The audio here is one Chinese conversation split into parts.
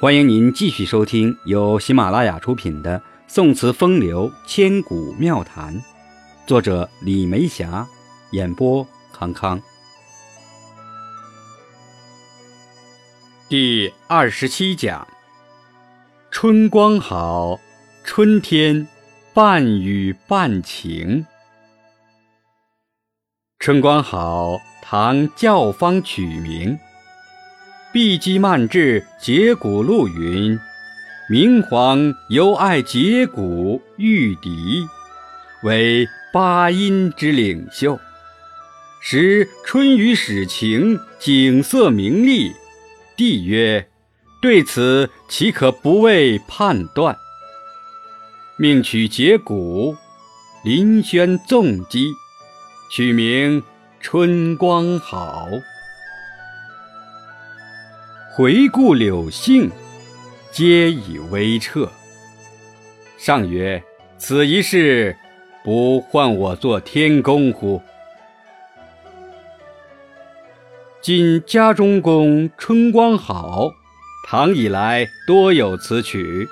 欢迎您继续收听由喜马拉雅出品的《宋词风流千古妙谈》，作者李梅霞，演播康康。第二十七讲：春光好，春天半雨半晴。春光好，唐教坊曲名。碧鸡漫至节骨露云：“明皇犹爱节骨玉笛，为八音之领袖。时春雨始晴，景色明丽。”帝曰：“对此岂可不为判断？”命取节骨，临轩纵击，取名春光好。回顾柳杏，皆以微彻。上曰：“此一事，不唤我作天公乎？”今家中宫春光好，唐以来多有此曲。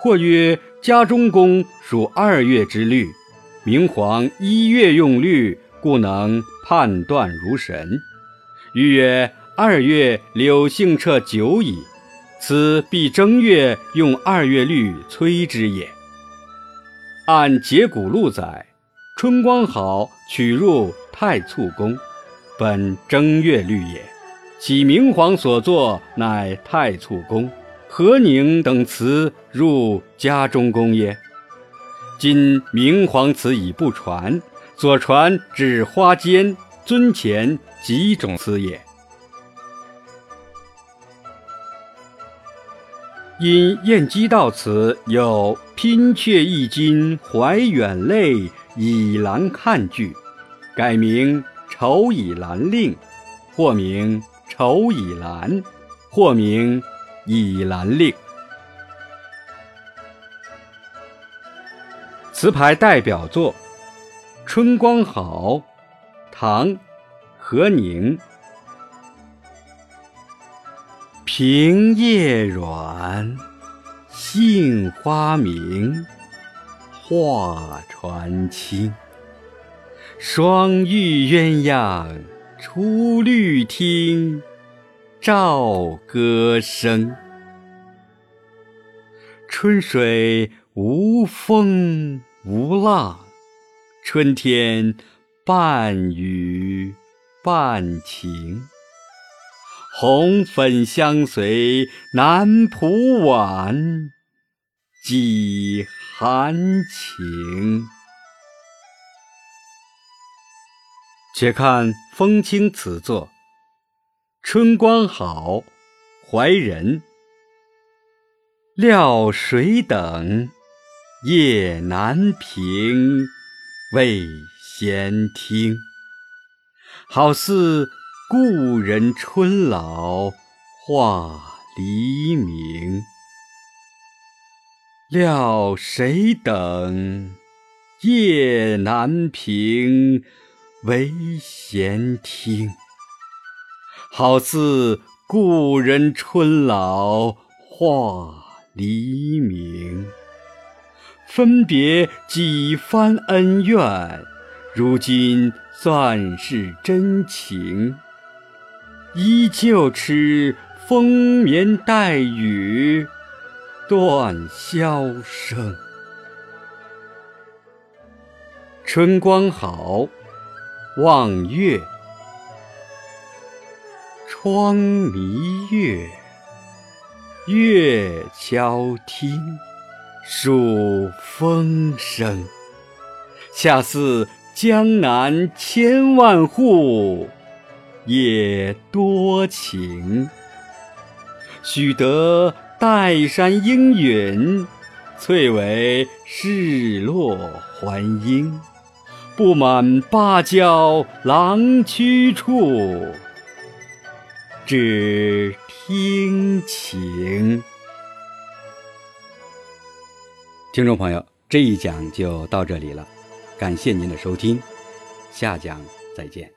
或曰家中宫属二月之律，明皇一月用律，故能判断如神。余曰。二月柳杏彻久矣，此必正月用二月律催之也。按节骨录载，春光好取入太簇宫，本正月律也。其明皇所作乃太簇宫、和宁等词入家中宫耶？今明皇词已不传，所传只花间、尊前几种词也。因晏几道词有“拼却一襟怀远泪，倚栏看剧”，改名《愁倚兰令》，或名《愁倚兰》，或名《倚兰令》。词牌代表作《春光好》，唐·和宁。平叶软，杏花明，画船轻。双玉鸳鸯出绿汀，照歌声。春水无风无浪，春天半雨半晴。红粉相随南浦晚，几含晴。且看风清词作：春光好，怀人。料谁等？夜难平，未闲听。好似。故人春老话黎明，料谁等？夜难平，唯闲听。好似故人春老话黎明，分别几番恩怨，如今算是真情。依旧痴风眠带雨断箫声。春光好，望月。窗明月，月悄听，数风声。恰似江南千万户。也多情，许得岱山应允，翠微日落还应，不满芭蕉郎驱处，只听晴。听众朋友，这一讲就到这里了，感谢您的收听，下讲再见。